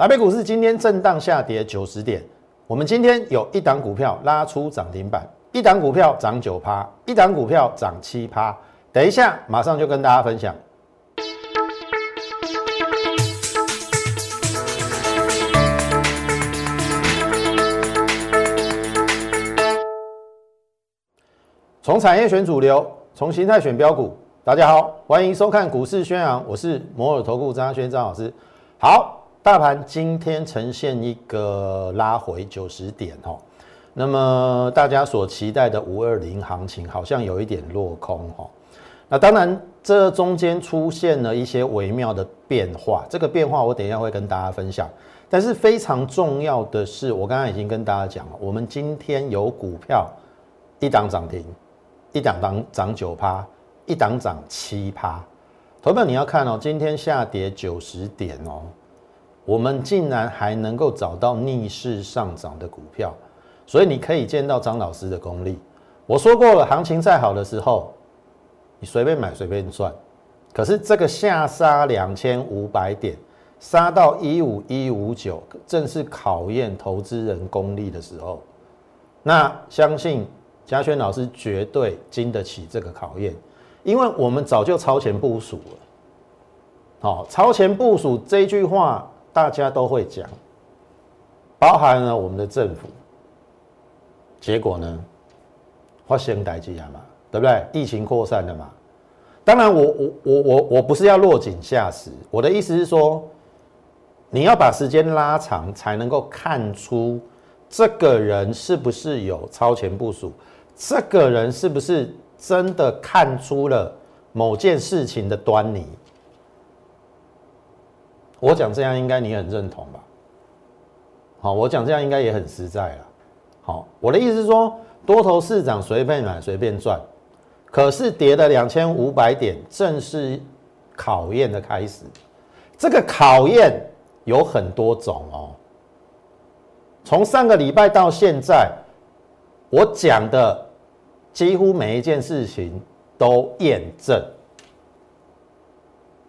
台北股市今天震荡下跌九十点，我们今天有一档股票拉出涨停板，一档股票涨九趴，一档股票涨七趴。等一下，马上就跟大家分享。从产业选主流，从形态选标股。大家好，欢迎收看股市宣扬，我是摩尔投顾张轩张老师。好，大盘今天呈现一个拉回九十点哦，那么大家所期待的五二零行情好像有一点落空哦。那当然，这中间出现了一些微妙的变化，这个变化我等一下会跟大家分享。但是非常重要的是，我刚刚已经跟大家讲了，我们今天有股票一档涨停。一档涨涨九趴，一档涨七趴。投票你要看哦，今天下跌九十点哦，我们竟然还能够找到逆势上涨的股票，所以你可以见到张老师的功力。我说过了，行情再好的时候，你随便买随便赚。可是这个下杀两千五百点，杀到一五一五九，正是考验投资人功力的时候。那相信。嘉轩老师绝对经得起这个考验，因为我们早就超前部署了。好，超前部署这句话大家都会讲，包含了我们的政府。结果呢，发生代际嘛，对不对？疫情扩散了嘛。当然，我我我我我不是要落井下石，我的意思是说，你要把时间拉长，才能够看出这个人是不是有超前部署。这个人是不是真的看出了某件事情的端倪？我讲这样应该你很认同吧？好，我讲这样应该也很实在了。好，我的意思是说，多头市场随便买随便赚，可是跌了两千五百点，正是考验的开始。这个考验有很多种哦，从上个礼拜到现在，我讲的。几乎每一件事情都验证，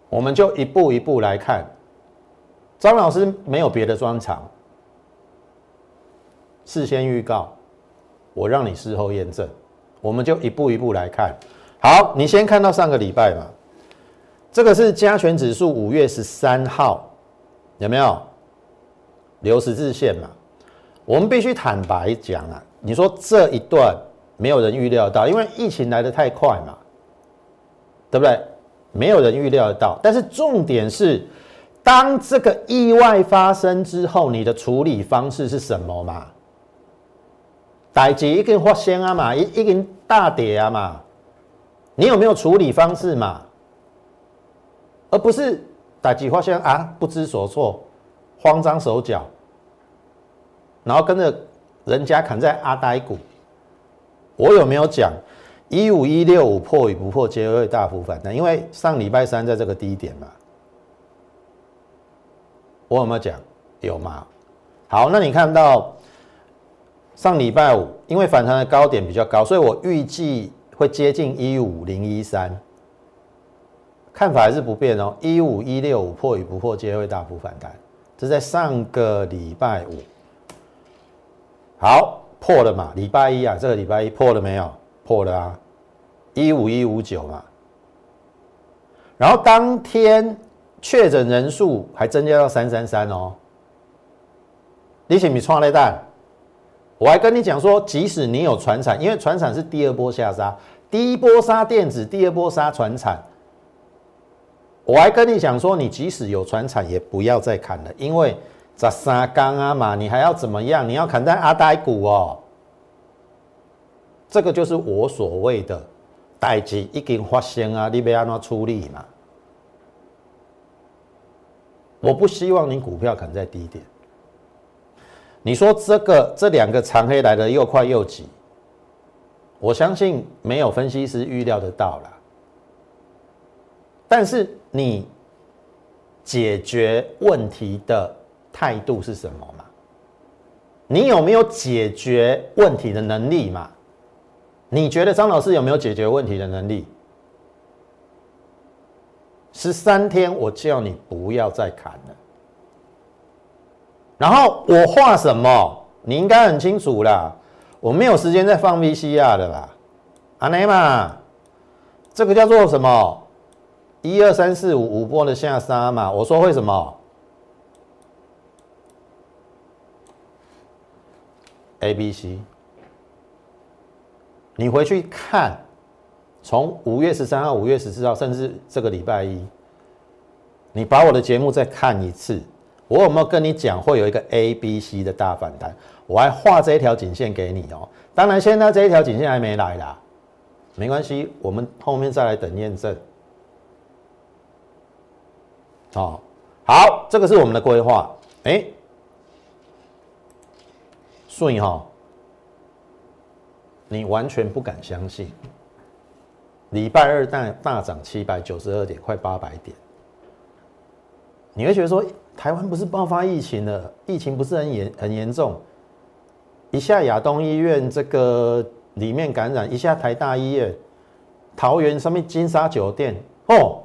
我们就一步一步来看。张老师没有别的专长，事先预告，我让你事后验证，我们就一步一步来看。好，你先看到上个礼拜嘛，这个是加权指数五月十三号，有没有留十字线嘛？我们必须坦白讲啊，你说这一段。没有人预料到，因为疫情来得太快嘛，对不对？没有人预料到。但是重点是，当这个意外发生之后，你的处理方式是什么嘛？逮几一根发生啊嘛，一一根大跌啊嘛，你有没有处理方式嘛？而不是逮几发生啊，不知所措，慌张手脚，然后跟着人家砍在阿呆股。我有没有讲一五一六五破与不破皆会大幅反弹？因为上礼拜三在这个低点嘛，我有没有讲？有吗？好，那你看到上礼拜五，因为反弹的高点比较高，所以我预计会接近一五零一三，看法还是不变哦。一五一六五破与不破皆会大幅反弹，这在上个礼拜五。好。破了嘛？礼拜一啊，这个礼拜一破了没有？破了啊，一五一五九嘛。然后当天确诊人数还增加到三三三哦。你请你创了蛋，我还跟你讲说，即使你有船产，因为船产是第二波下杀，第一波杀电子，第二波杀船产。我还跟你讲说，你即使有船产，也不要再砍了，因为。十三缸啊嘛，你还要怎么样？你要砍在阿呆股哦，这个就是我所谓的代际已经发生啊，你要安怎处理嘛？我不希望你股票砍在低点。你说这个这两个长黑来的又快又急，我相信没有分析师预料得到了。但是你解决问题的。态度是什么嘛？你有没有解决问题的能力嘛？你觉得张老师有没有解决问题的能力？十三天，我叫你不要再砍了。然后我画什么，你应该很清楚啦。我没有时间再放 VCR 的啦，阿内嘛，这个叫做什么？一二三四五五波的下杀嘛。我说会什么？A、B、C，你回去看，从五月十三号、五月十四号，甚至这个礼拜一，你把我的节目再看一次。我有没有跟你讲会有一个 A、B、C 的大反弹？我还画这一条颈线给你哦。当然，现在这一条颈线还没来啦，没关系，我们后面再来等验证。好，好，这个是我们的规划。哎，顺哈，你完全不敢相信，礼拜二大大涨七百九十二点，快八百点，你会觉得说。台湾不是爆发疫情了，疫情不是很严很严重，一下亚东医院这个里面感染，一下台大医院、桃园上面金沙酒店哦，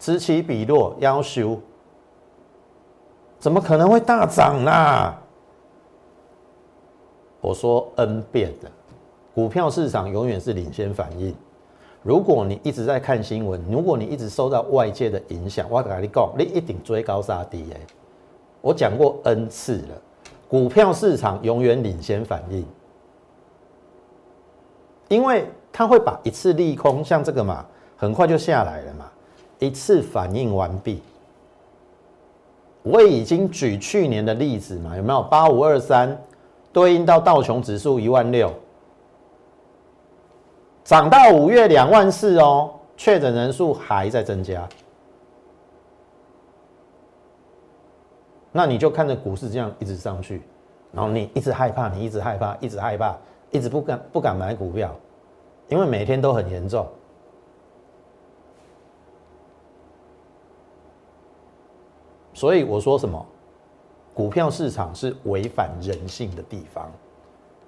此起彼落，要修怎么可能会大涨呢？我说 N 遍的，股票市场永远是领先反应。如果你一直在看新闻，如果你一直受到外界的影响，我跟你讲，你一定追高杀低诶。我讲过 N 次了，股票市场永远领先反应，因为它会把一次利空，像这个嘛，很快就下来了嘛，一次反应完毕。我已经举去年的例子嘛，有没有？八五二三对应到道琼指数一万六。涨到五月两万四哦，确诊人数还在增加，那你就看着股市这样一直上去，然后你一直害怕，你一直害怕，一直害怕，一直不敢不敢买股票，因为每天都很严重。所以我说什么，股票市场是违反人性的地方，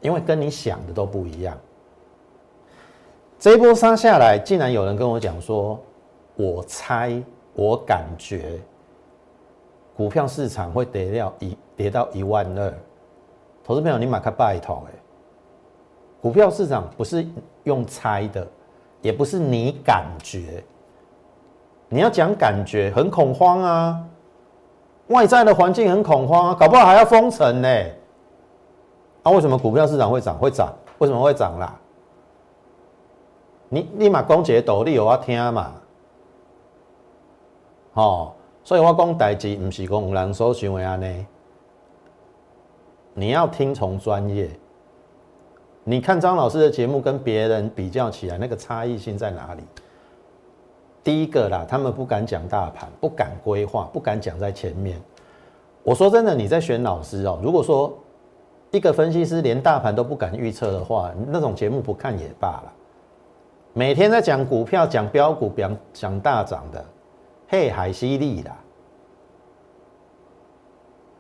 因为跟你想的都不一样。这一波杀下来，竟然有人跟我讲说：“我猜，我感觉股票市场会跌掉一跌到一万二。”投资朋友，你马克拜托哎，股票市场不是用猜的，也不是你感觉，你要讲感觉，很恐慌啊！外在的环境很恐慌啊，搞不好还要封城呢。啊，为什么股票市场会涨？会涨？为什么会涨啦？你立马讲一个道理，我听嘛，吼，所以我讲代志，唔是讲有人所想的安尼。你要听从专业。你看张老师的节目跟别人比较起来，那个差异性在哪里？第一个啦，他们不敢讲大盘，不敢规划，不敢讲在前面。我说真的，你在选老师哦。如果说一个分析师连大盘都不敢预测的话，那种节目不看也罢了。每天在讲股票、讲标股、讲讲大涨的，嘿，海犀利啦，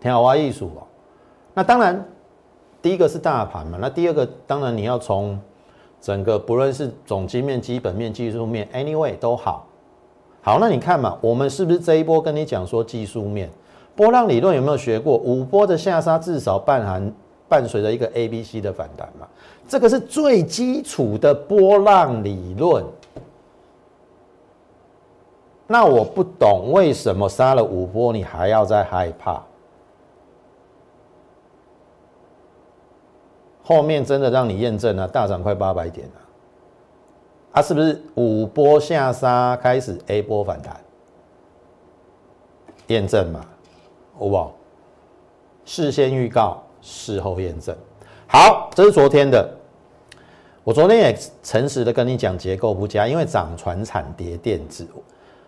挺好玩艺术哦。那当然，第一个是大盘嘛，那第二个当然你要从整个不论是总基面、基本面、技术面，anyway 都好。好，那你看嘛，我们是不是这一波跟你讲说技术面波浪理论有没有学过？五波的下杀至少伴含伴随着一个 A、B、C 的反弹嘛？这个是最基础的波浪理论。那我不懂为什么杀了五波你还要再害怕？后面真的让你验证了大涨快八百点了，啊，是不是五波下杀开始 A 波反弹？验证嘛，好不好？事先预告，事后验证。好，这是昨天的。我昨天也诚实的跟你讲结构不佳，因为涨船产跌电子，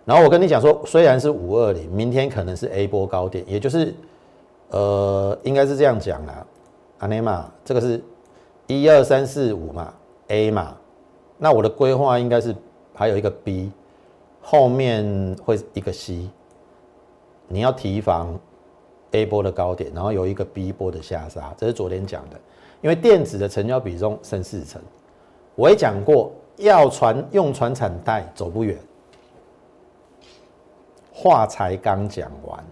然后我跟你讲说，虽然是五二零，明天可能是 A 波高点，也就是呃，应该是这样讲啦。阿内玛，这个是一二三四五嘛，A 嘛，那我的规划应该是还有一个 B，后面会一个 C，你要提防 A 波的高点，然后有一个 B 波的下杀，这是昨天讲的，因为电子的成交比重剩四成。我也讲过，要传用传产带走不远。话才刚讲完，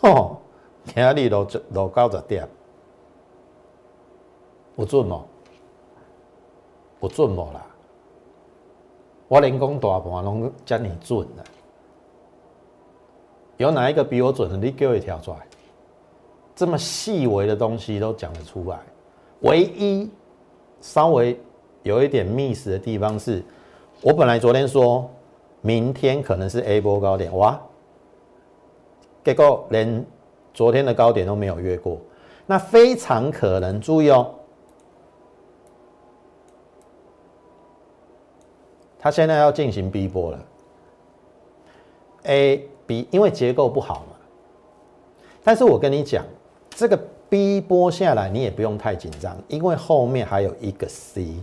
哦，今日落落九十点，不准哦，不准无啦？我连讲大盘拢遮尔准了，有哪一个比我准的？你给我一条出来，这么细微的东西都讲得出来。唯一稍微有一点 miss 的地方是，我本来昨天说明天可能是 A 波高点，哇，结果连昨天的高点都没有越过，那非常可能，注意哦。它现在要进行 B 波了，A、B，因为结构不好嘛。但是我跟你讲，这个 B 波下来你也不用太紧张，因为后面还有一个 C，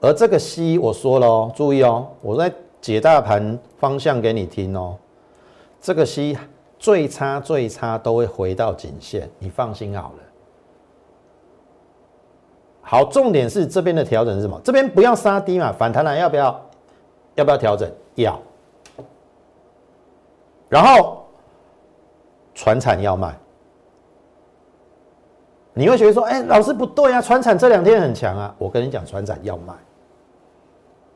而这个 C 我说了哦，注意哦，我在解大盘方向给你听哦。这个 C 最差最差都会回到颈线，你放心好了。好，重点是这边的调整是什么？这边不要杀低嘛，反弹了要不要？要不要调整？要。然后，船产要卖。你会觉得说：“哎，老师不对啊，船产这两天很强啊。”我跟你讲，船产要卖。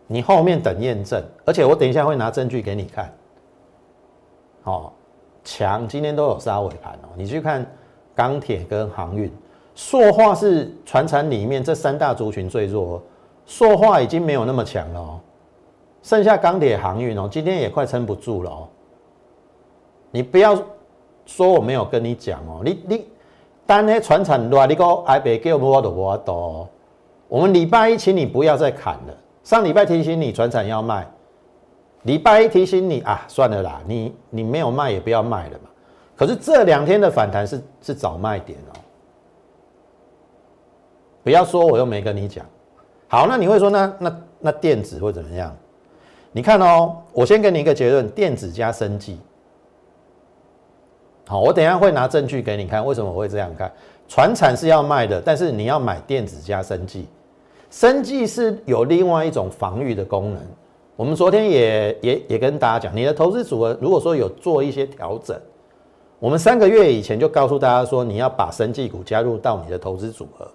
你后面等验证，而且我等一下会拿证据给你看。哦，强，今天都有杀尾盘哦。你去看钢铁跟航运，塑化是船产里面这三大族群最弱，塑化已经没有那么强了哦。剩下钢铁航运哦，今天也快撑不住了哦。你不要说我没有跟你讲哦，你你单那船产乱，你讲挨北给我们我都挖多。我们礼拜一请你不要再砍了，上礼拜提醒你船产要卖，礼拜一提醒你啊，算了啦，你你没有卖也不要卖了嘛。可是这两天的反弹是是早卖点哦，不要说我又没跟你讲。好，那你会说那那那电子会怎么样？你看哦，我先给你一个结论：电子加生技。好，我等下会拿证据给你看，为什么我会这样看？船产是要卖的，但是你要买电子加生技。生技是有另外一种防御的功能。我们昨天也也也跟大家讲，你的投资组合如果说有做一些调整，我们三个月以前就告诉大家说，你要把生技股加入到你的投资组合。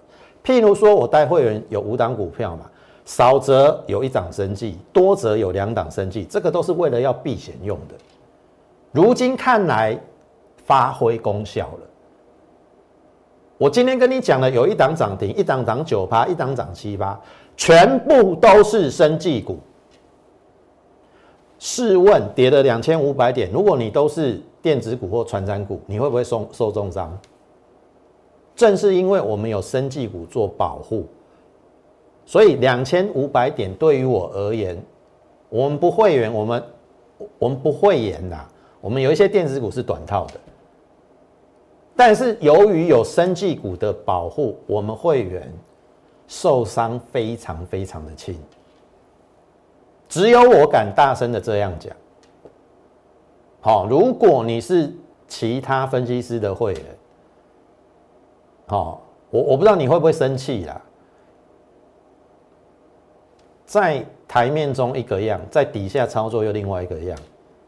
譬如说我带会员有五档股票嘛。少则有一档生计，多则有两档生计，这个都是为了要避险用的。如今看来发挥功效了。我今天跟你讲的，有一档涨停，一档涨九趴，一档涨七趴，全部都是生计股。试问跌了两千五百点，如果你都是电子股或传染股，你会不会受受重伤？正是因为我们有生计股做保护。所以两千五百点对于我而言，我们不会员，我们我们不会员的。我们有一些电子股是短套的，但是由于有生技股的保护，我们会员受伤非常非常的轻。只有我敢大声的这样讲。好，如果你是其他分析师的会员，好，我我不知道你会不会生气啦。在台面中一个样，在底下操作又另外一个样，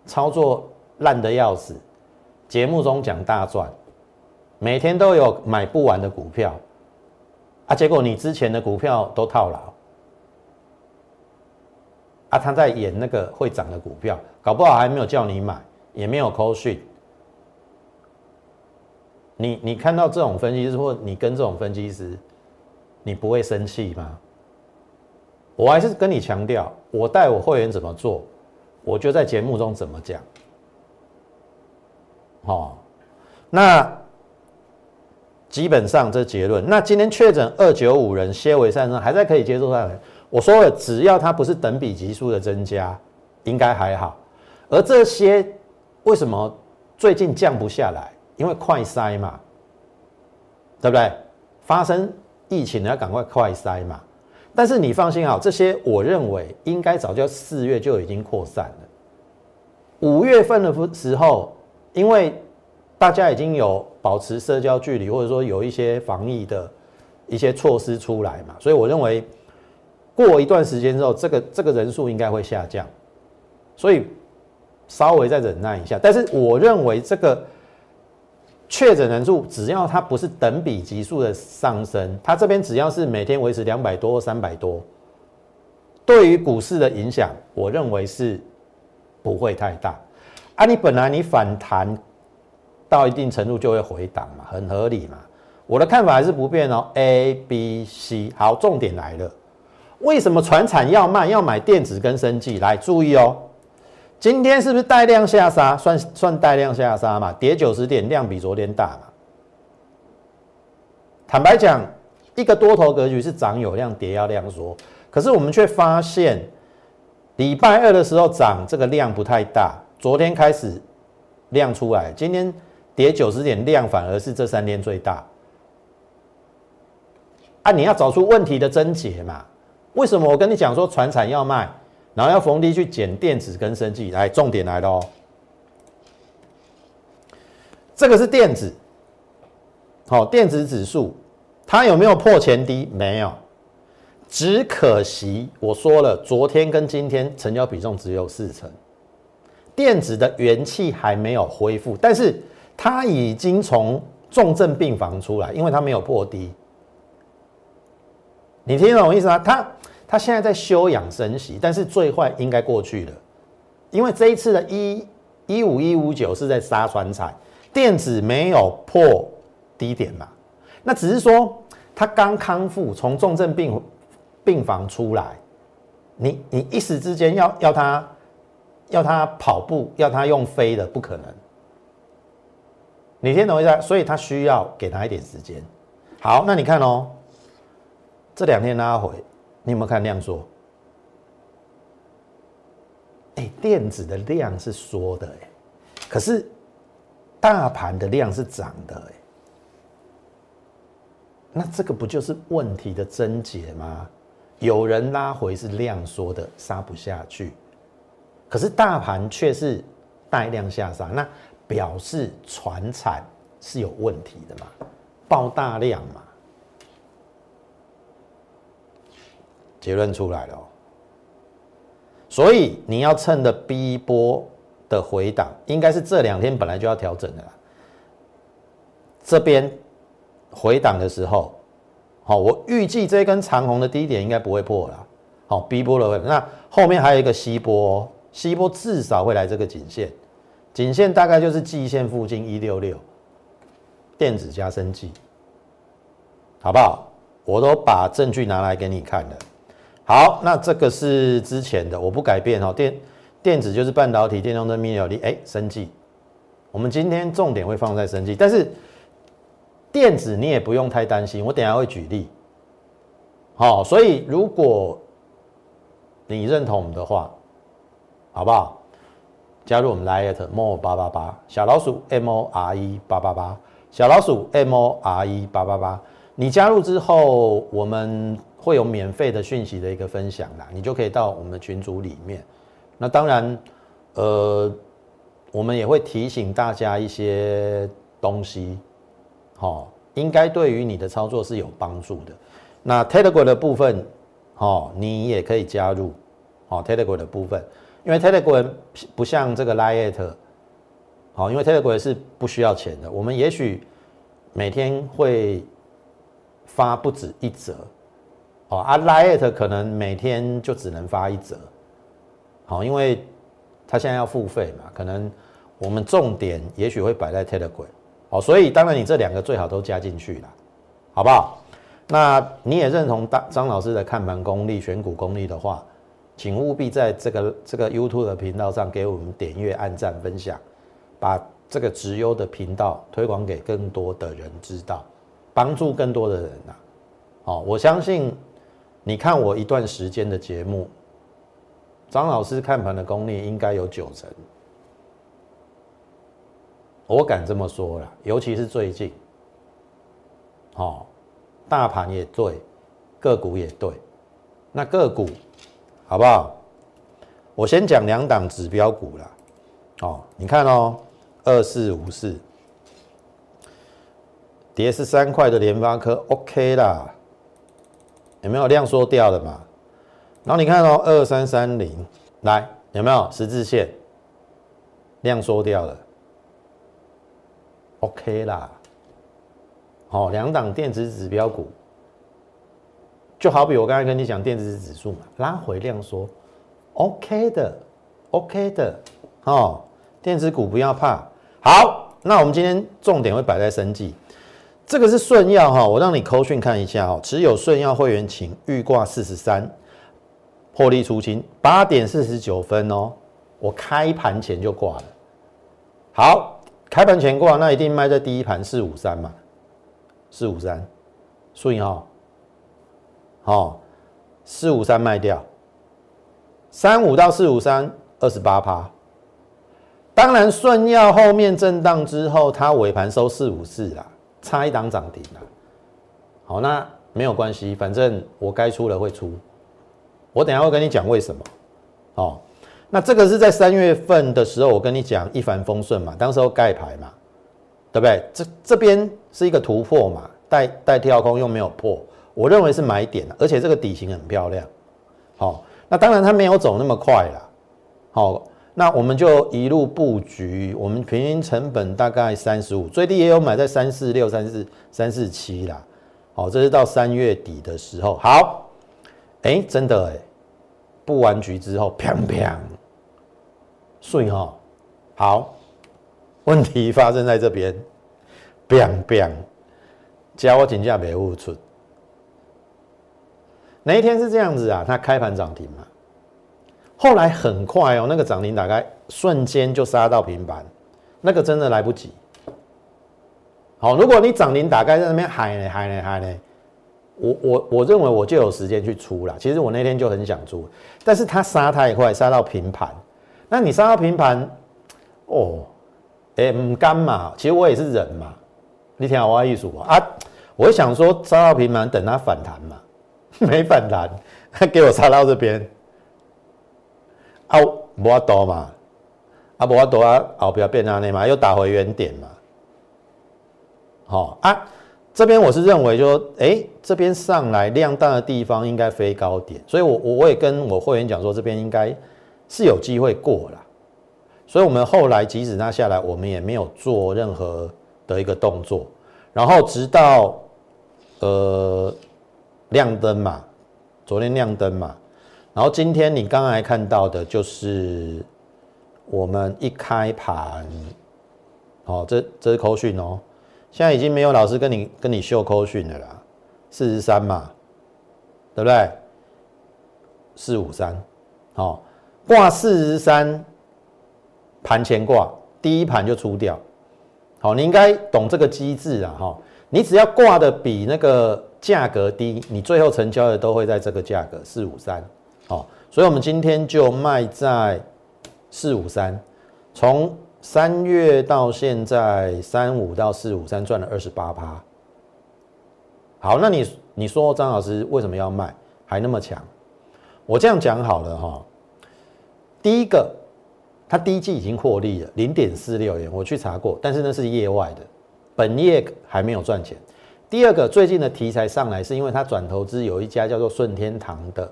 操作烂的要死。节目中讲大赚，每天都有买不完的股票，啊，结果你之前的股票都套牢，啊，他在演那个会涨的股票，搞不好还没有叫你买，也没有扣讯。你你看到这种分析师，或你跟这种分析师，你不会生气吗？我还是跟你强调，我带我会员怎么做，我就在节目中怎么讲。好，那基本上这结论。那今天确诊二九五人，纤维上升还在可以接受范围。我说了，只要它不是等比级数的增加，应该还好。而这些为什么最近降不下来？因为快筛嘛，对不对？发生疫情要赶快快筛嘛。但是你放心好，这些我认为应该早就四月就已经扩散了。五月份的时候，因为大家已经有保持社交距离，或者说有一些防疫的一些措施出来嘛，所以我认为过一段时间之后，这个这个人数应该会下降，所以稍微再忍耐一下。但是我认为这个确诊人数只要它不是等比级数的上升，它这边只要是每天维持两百多、三百多，对于股市的影响，我认为是不会太大。啊，你本来你反弹到一定程度就会回档嘛，很合理嘛。我的看法还是不变哦。A、B、C，好，重点来了，为什么船产要卖？要买电子跟生技？来注意哦。今天是不是带量下杀？算算带量下杀嘛？跌九十点，量比昨天大嘛？坦白讲，一个多头格局是涨有量，跌要量缩。可是我们却发现，礼拜二的时候涨这个量不太大，昨天开始量出来，今天跌九十点，量反而是这三天最大。啊，你要找出问题的症结嘛？为什么我跟你讲说船产要卖？然后要逢低去减电子跟生技，来重点来了哦。这个是电子，好，电子指数它有没有破前低？没有，只可惜我说了，昨天跟今天成交比重只有四成，电子的元气还没有恢复，但是他已经从重症病房出来，因为他没有破低。你听懂我意思吗？他他现在在休养生息，但是最坏应该过去了，因为这一次的一一五一五九是在杀船彩，电子没有破低点嘛，那只是说他刚康复，从重症病病房出来，你你一时之间要要他要他跑步，要他用飞的不可能，你听懂一下，所以他需要给他一点时间。好，那你看哦，这两天拉回。你有没有看量缩？哎，电子的量是缩的哎，可是大盘的量是涨的哎，那这个不就是问题的症结吗？有人拉回是量缩的，杀不下去，可是大盘却是带量下杀，那表示船产是有问题的嘛？爆大量嘛？结论出来了，所以你要趁的 B 波的回档，应该是这两天本来就要调整的啦。这边回档的时候，好，我预计这根长红的低点应该不会破了。好，B 波的那后面还有一个 C 波，C 波至少会来这个颈线，颈线大概就是季线附近一六六，电子加升绩，好不好？我都把证据拿来给你看了。好，那这个是之前的，我不改变哦。电电子就是半导体、电动车、mini LED，哎，生技。我们今天重点会放在生技，但是电子你也不用太担心，我等下会举例。好，所以如果你认同我们的话，好不好？加入我们 Lite More 八八八小老鼠 M O R E 八八八小老鼠 M O R E 八八八，你加入之后，我们。会有免费的讯息的一个分享啦，你就可以到我们的群组里面。那当然，呃，我们也会提醒大家一些东西，好，应该对于你的操作是有帮助的。那 Telegram 的部分，哦，你也可以加入，哦，Telegram 的部分，因为 Telegram 不像这个 Lite，好，因为 Telegram 是不需要钱的。我们也许每天会发不止一折。哦，啊，Lite 可能每天就只能发一折，好，因为他现在要付费嘛，可能我们重点也许会摆在 Telegram，哦，所以当然你这两个最好都加进去了，好不好？那你也认同张张老师的看盘功力、选股功力的话，请务必在这个这个 YouTube 的频道上给我们点阅、按赞、分享，把这个直优的频道推广给更多的人知道，帮助更多的人呐，哦，我相信。你看我一段时间的节目，张老师看盘的功力应该有九成，我敢这么说了。尤其是最近，好，大盘也对，个股也对，那个股好不好？我先讲两档指标股了，哦，你看哦，二四五四，跌是三块的联发科，OK 啦。有没有量缩掉的嘛？然后你看哦，二三三零，来有没有十字线量缩掉了？OK 啦。好，两档电子指标股，就好比我刚才跟你讲电子指数嘛，拉回量说，OK 的，OK 的，哦，电子股不要怕。好，那我们今天重点会摆在生计，这个是顺药哈，我让你扣讯看一下哦，持有顺药会员请预挂四十三，破例出清八点四十九分哦，我开盘前就挂了。好，开盘前挂，那一定卖在第一盘四五三嘛。四五三，所以哈，好，四五三卖掉，三五到四五三二十八趴。当然顺药后面震荡之后，它尾盘收四五四啦，差一档涨停啦。好，那没有关系，反正我该出了会出，我等下会跟你讲为什么。哦，那这个是在三月份的时候，我跟你讲一帆风顺嘛，当时候盖牌嘛。对不对？这这边是一个突破嘛，带带跳空又没有破，我认为是买点而且这个底型很漂亮。好，那当然它没有走那么快啦。好，那我们就一路布局，我们平均成本大概三十五，最低也有买在三四六、三四三四七啦。好，这是到三月底的时候。好，哎，真的哎，布完局之后，砰砰，顺哈，好。问题发生在这边，biang biang，加我请假没付出。哪一天是这样子啊？它开盘涨停嘛，后来很快哦，那个涨停大概瞬间就杀到平盘，那个真的来不及。好，如果你涨停打开在那边嗨呢嗨呢嗨呢，我我我认为我就有时间去出了。其实我那天就很想出，但是它杀太快，杀到平盘。那你杀到平盘，哦。哎，唔甘嘛，其实我也是人嘛。你听我意思啊，我想说杀到平盘，等它反弹嘛，没反弹，他给我杀到这边，啊，无法多嘛，啊，无法多啊，后边变哪里嘛，又打回原点嘛。好啊，这边我是认为说，哎，这边上来量大的地方应该飞高点，所以我我我也跟我会员讲说，这边应该是有机会过了。所以，我们后来即使它下来，我们也没有做任何的一个动作。然后，直到呃亮灯嘛，昨天亮灯嘛，然后今天你刚才看到的就是我们一开盘，哦，这这是扣讯哦，现在已经没有老师跟你跟你秀扣讯的啦，四十三嘛，对不对？四五三，好，挂四十三。盘前挂第一盘就出掉，好，你应该懂这个机制啊，哈，你只要挂的比那个价格低，你最后成交的都会在这个价格四五三，好，所以我们今天就卖在四五三，从三月到现在三五到四五三赚了二十八趴，好，那你你说张老师为什么要卖还那么强？我这样讲好了哈，第一个。它第一季已经获利了零点四六元，我去查过，但是那是业外的，本业还没有赚钱。第二个，最近的题材上来是因为他转投资有一家叫做顺天堂的，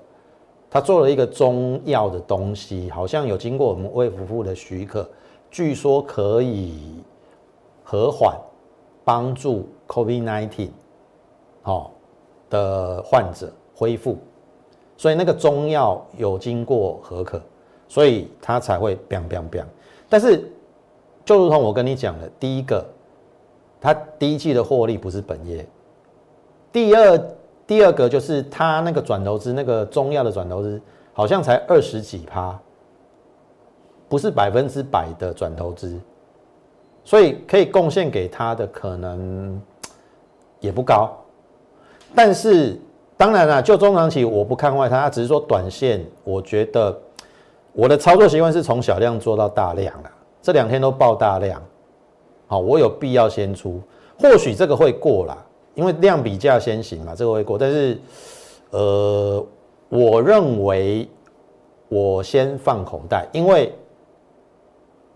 他做了一个中药的东西，好像有经过我们卫福部的许可，据说可以和缓帮助 COVID-19 好的患者恢复，所以那个中药有经过合可。所以他才会 biang biang biang，但是就如同我跟你讲的，第一个，它第一季的获利不是本业，第二第二个就是它那个转投资那个中药的转投资好像才二十几趴，不是百分之百的转投资，所以可以贡献给他的可能也不高，但是当然了，就中长期我不看坏它，只是说短线我觉得。我的操作习惯是从小量做到大量的，这两天都爆大量，好，我有必要先出，或许这个会过啦，因为量比价先行嘛，这个会过，但是，呃，我认为我先放口袋，因为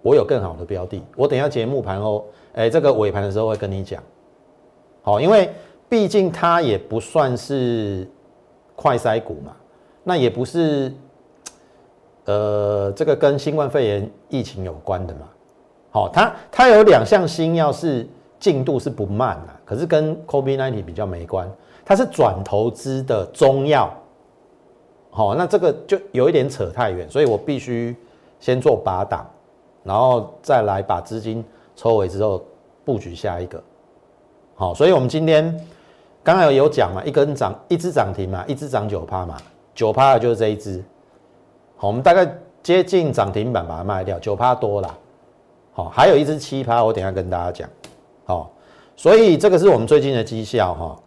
我有更好的标的，我等下节目盘后，哎，这个尾盘的时候会跟你讲，好，因为毕竟它也不算是快筛股嘛，那也不是。呃，这个跟新冠肺炎疫情有关的嘛，好，它它有两项新药是进度是不慢啊，可是跟 COVID-19 比较没关，它是转投资的中药。好，那这个就有一点扯太远，所以我必须先做八档，然后再来把资金抽回之后布局下一个。好，所以我们今天刚才有讲嘛，一根涨，一只涨停嘛，一只涨九趴嘛，九趴的就是这一只。好，我们大概接近涨停板把它卖掉，九趴多了。好，还有一只七趴，我等下跟大家讲。好，所以这个是我们最近的绩效哈，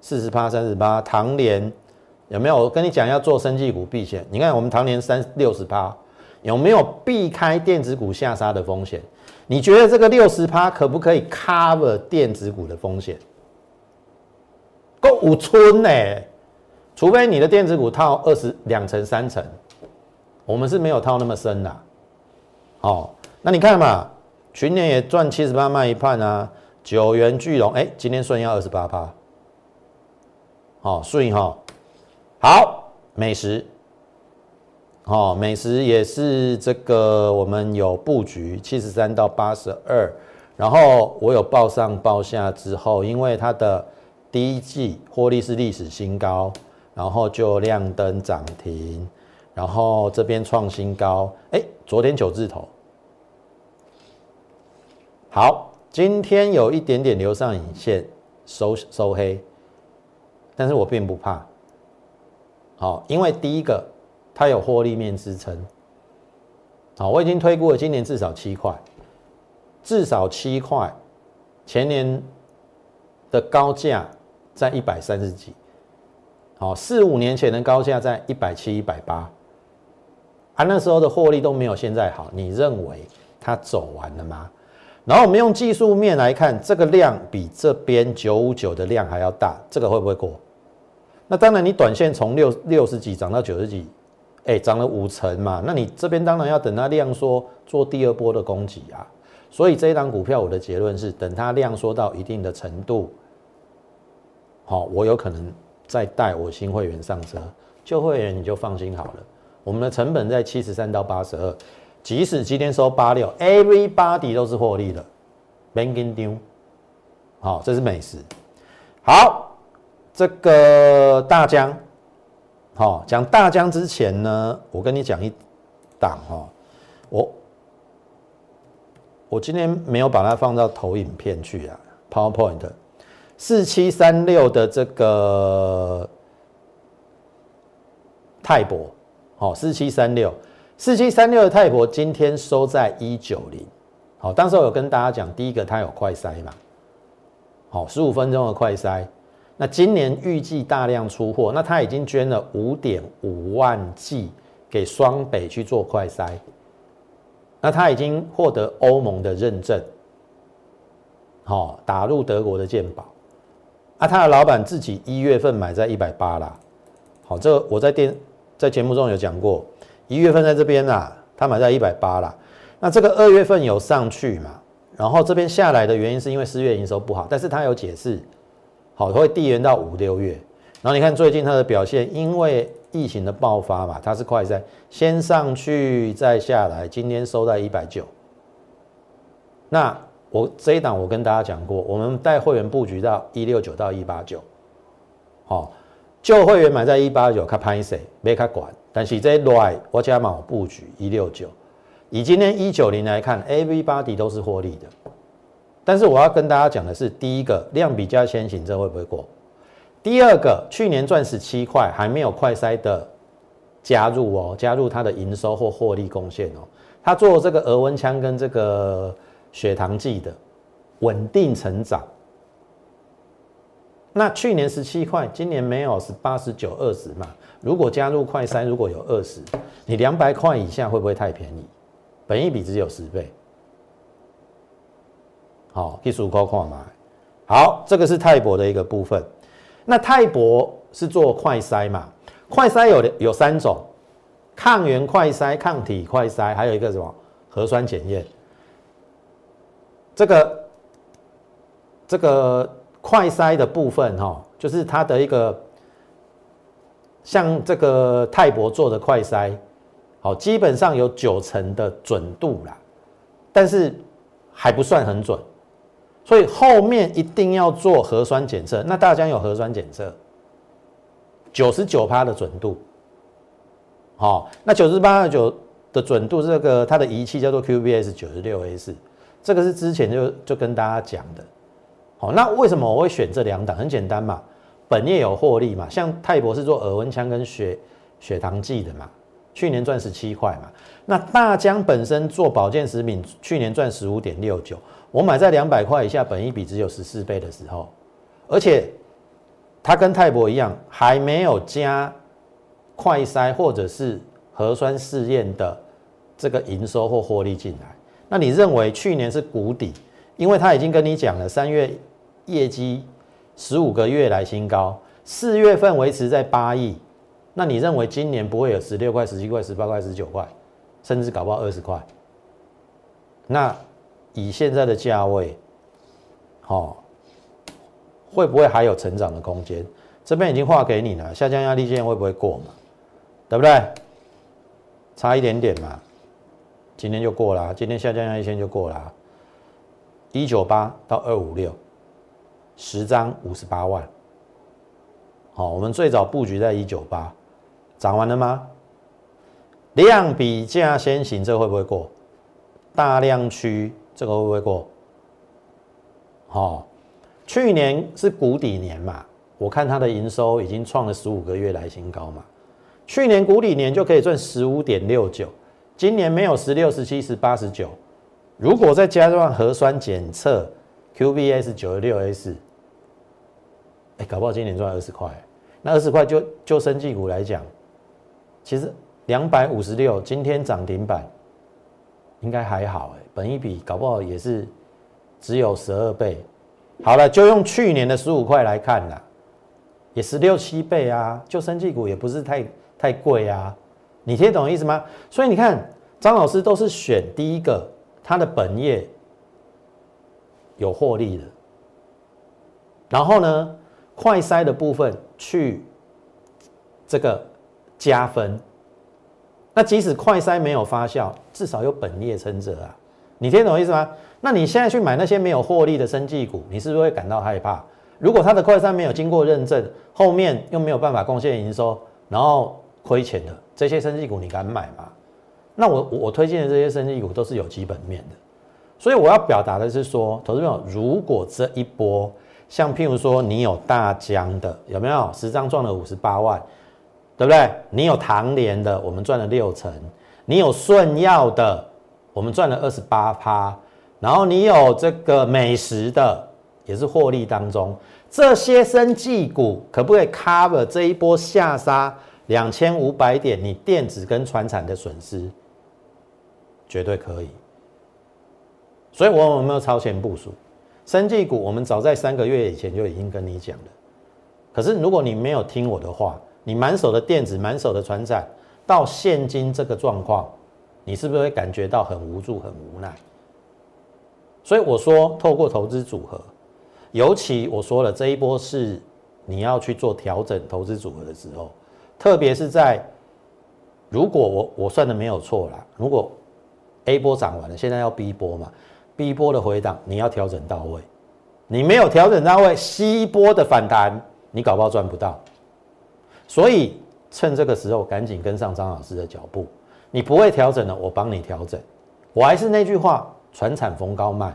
四十趴、三十八，唐联。有没有跟你讲要做生技股避险？你看我们唐年三六十趴，有没有避开电子股下杀的风险？你觉得这个六十趴可不可以 cover 电子股的风险？够五村呢？除非你的电子股套二十两层三层，我们是没有套那么深的。哦，那你看嘛，去年也赚七十八卖一半啊，九元巨龙，哎，今天顺要二十八趴，好顺哈。好，美食，哦，美食也是这个，我们有布局七十三到八十二，然后我有报上报下之后，因为它的第一季获利是历史新高，然后就亮灯涨停，然后这边创新高，哎，昨天九字头，好，今天有一点点留上影线，收收黑，但是我并不怕。好，因为第一个，它有获利面支撑。好，我已经推估了今年至少七块，至少七块。前年的高价在一百三十几，好，四五年前的高价在一百七、一百八，啊，那时候的获利都没有现在好。你认为它走完了吗？然后我们用技术面来看，这个量比这边九五九的量还要大，这个会不会过？那当然，你短线从六六十几涨到九十几，哎，涨了五成嘛。那你这边当然要等它量缩，做第二波的攻击啊。所以这一档股票，我的结论是，等它量缩到一定的程度，好，我有可能再带我新会员上车。旧会员你就放心好了，我们的成本在七十三到八十二，即使今天收八六，everybody 都是获利的，banking 丢。好，这是美食。好。这个大疆，好讲大疆之前呢，我跟你讲一档哈，我我今天没有把它放到投影片去啊，PowerPoint 四七三六的这个泰博，好四七三六四七三六的泰博今天收在一九零，好，当时我有跟大家讲，第一个它有快筛嘛，好十五分钟的快筛。那今年预计大量出货，那他已经捐了五点五万剂给双北去做快筛，那他已经获得欧盟的认证，好打入德国的健保，啊，他的老板自己一月份买在一百八啦，好，这个我在电在节目中有讲过，一月份在这边啦，他买在一百八啦，那这个二月份有上去嘛，然后这边下来的原因是因为四月营收不好，但是他有解释。好，会递延到五六月，然后你看最近它的表现，因为疫情的爆发嘛，它是快在先上去再下来，今天收在一百九。那我这一档我跟大家讲过，我们带会员布局到一六九到一八九，好，旧会员买在一八九，他拍谁没他管，但是这来我加码布局一六九，以今天一九零来看，A V 八 D 都是获利的。但是我要跟大家讲的是，第一个量比较先行，这会不会过？第二个，去年赚十七块，还没有快筛的加入哦，加入它的营收或获利贡献哦。他做这个额温枪跟这个血糖计的稳定成长。那去年十七块，今年没有是八十九二十嘛？如果加入快筛，如果有二十，你两百块以下会不会太便宜？本一比只有十倍。好，技术高看嘛。好，这个是泰博的一个部分。那泰博是做快筛嘛？快筛有有三种：抗原快筛、抗体快筛，还有一个什么核酸检验。这个这个快筛的部分哈，就是它的一个像这个泰博做的快筛，好，基本上有九成的准度啦，但是还不算很准。所以后面一定要做核酸检测。那大家有核酸检测，九十九趴的准度。好，那九十八九的准度，这个它的仪器叫做 QBS 九十六 A 四，这个是之前就就跟大家讲的。好，那为什么我会选这两档？很简单嘛，本业有获利嘛。像泰博是做耳温枪跟血血糖计的嘛，去年赚十七块嘛。那大疆本身做保健食品，去年赚十五点六九，我买在两百块以下，本益比只有十四倍的时候，而且它跟泰博一样，还没有加。快筛或者是核酸试验的这个营收或获利进来，那你认为去年是谷底？因为他已经跟你讲了，三月业绩十五个月来新高，四月份维持在八亿，那你认为今年不会有十六块、十七块、十八块、十九块，甚至搞不好二十块？那以现在的价位，好，会不会还有成长的空间？这边已经画给你了，下降压力线会不会过嘛？对不对？差一点点嘛，今天就过了，今天下降压力线就过了，一九八到二五六，十张五十八万。好，我们最早布局在一九八，涨完了吗？量比价先行，这会不会过？大量区这个会不会过？好，去年是谷底年嘛，我看它的营收已经创了十五个月来新高嘛。去年谷底年就可以赚十五点六九，今年没有十六、十七、十八、十九，如果再加上核酸检测 QBS 九十六 S，哎，搞不好今年赚二十块。那二十块就就生技股来讲，其实两百五十六今天涨停板，应该还好哎，本一比搞不好也是只有十二倍。好了，就用去年的十五块来看啦，也十六七倍啊，就生技股也不是太。太贵啊，你听懂意思吗？所以你看，张老师都是选第一个，他的本业有获利的，然后呢，快筛的部分去这个加分。那即使快筛没有发酵，至少有本业撑着啊。你听懂我意思吗？那你现在去买那些没有获利的生技股，你是不是会感到害怕？如果它的快筛没有经过认证，后面又没有办法贡献营收，然后。亏钱的这些生技股，你敢买吗？那我我推荐的这些生技股都是有基本面的，所以我要表达的是说，投资朋友，如果这一波像譬如说你有大疆的，有没有十张赚了五十八万，对不对？你有唐联的，我们赚了六成；你有顺药的，我们赚了二十八趴；然后你有这个美食的，也是获利当中。这些生技股可不可以 cover 这一波下杀？两千五百点，你电子跟船产的损失绝对可以。所以，我有没有超前部署？生技股，我们早在三个月以前就已经跟你讲了。可是，如果你没有听我的话，你满手的电子，满手的船产，到现今这个状况，你是不是会感觉到很无助、很无奈？所以我说，透过投资组合，尤其我说了这一波是你要去做调整投资组合的时候。特别是在如果我我算的没有错啦，如果 A 波涨完了，现在要 B 波嘛，B 波的回档你要调整到位，你没有调整到位，C 波的反弹你搞不好赚不到，所以趁这个时候赶紧跟上张老师的脚步，你不会调整的，我帮你调整，我还是那句话，船产逢高卖，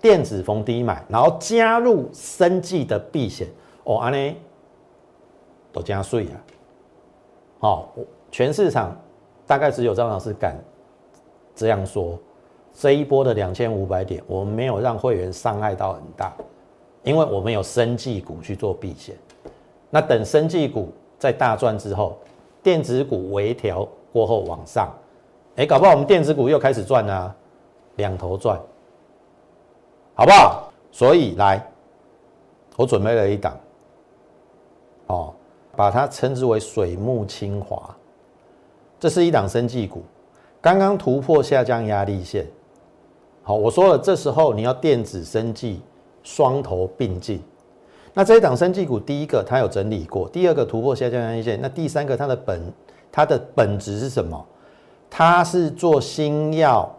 电子逢低买，然后加入生计的避险，哦，安呢都加税啊。好，全市场大概只有张老师敢这样说。这一波的两千五百点，我们没有让会员伤害到很大，因为我们有生技股去做避险。那等生技股在大赚之后，电子股微调过后往上，哎，搞不好我们电子股又开始赚啊，两头赚，好不好？所以来，我准备了一档，哦。把它称之为水木清华，这是一档生技股，刚刚突破下降压力线。好，我说了，这时候你要电子生技双头并进。那这一档生技股，第一个它有整理过，第二个突破下降压力线，那第三个它的本它的本质是什么？它是做新药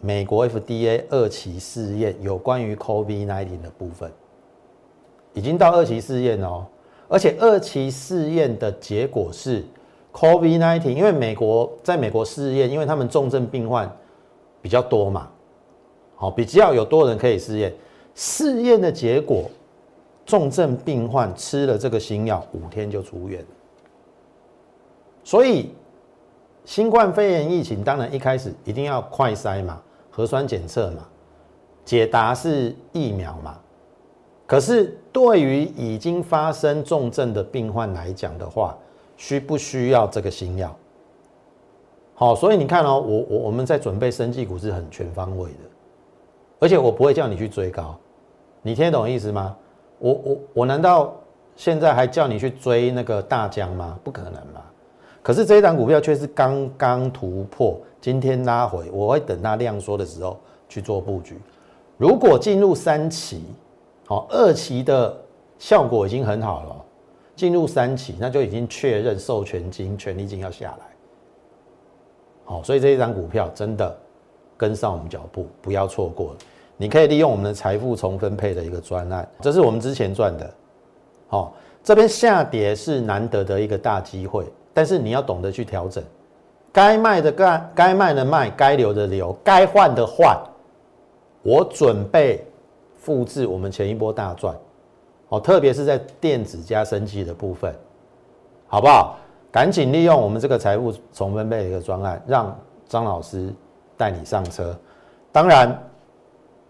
美国 FDA 二期试验有关于 COVID-19 的部分，已经到二期试验哦，而且二期试验的结果是 COVID-19，因为美国在美国试验，因为他们重症病患比较多嘛，好，比较有多人可以试验，试验的结果，重症病患吃了这个新药五天就出院，所以。新冠肺炎疫情当然一开始一定要快筛嘛，核酸检测嘛，解答是疫苗嘛。可是对于已经发生重症的病患来讲的话，需不需要这个新药？好，所以你看哦，我我我们在准备生技股是很全方位的，而且我不会叫你去追高，你听得懂意思吗？我我我难道现在还叫你去追那个大疆吗？不可能嘛。可是这一档股票却是刚刚突破，今天拉回，我会等它量缩的时候去做布局。如果进入三期，好，二期的效果已经很好了，进入三期，那就已经确认授权金、权利金要下来。好，所以这一张股票真的跟上我们脚步，不要错过了。你可以利用我们的财富重分配的一个专案，这是我们之前赚的。好，这边下跌是难得的一个大机会。但是你要懂得去调整，该卖的该该卖的卖，该留的留，该换的换。我准备复制我们前一波大赚，哦，特别是在电子加升级的部分，好不好？赶紧利用我们这个财富重分配的一个专案，让张老师带你上车。当然，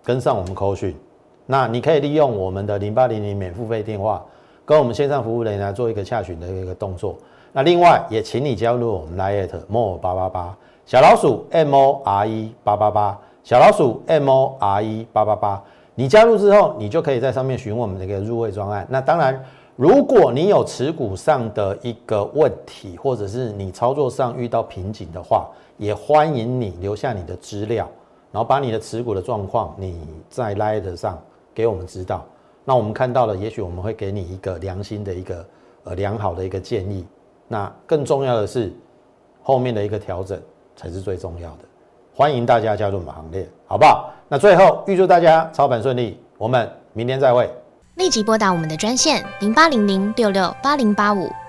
跟上我们扣讯，那你可以利用我们的零八零零免付费电话，跟我们线上服务人员做一个洽询的一个动作。那另外也请你加入我们 Line more 八八八小老鼠 M O R E 八八八小老鼠 M O R E 八八八，你加入之后，你就可以在上面询问我们这个入会专案。那当然，如果你有持股上的一个问题，或者是你操作上遇到瓶颈的话，也欢迎你留下你的资料，然后把你的持股的状况你在 Line 上给我们知道。那我们看到了，也许我们会给你一个良心的一个呃良好的一个建议。那更重要的是，后面的一个调整才是最重要的。欢迎大家加入我们行列，好不好？那最后预祝大家操盘顺利，我们明天再会。立即拨打我们的专线零八零零六六八零八五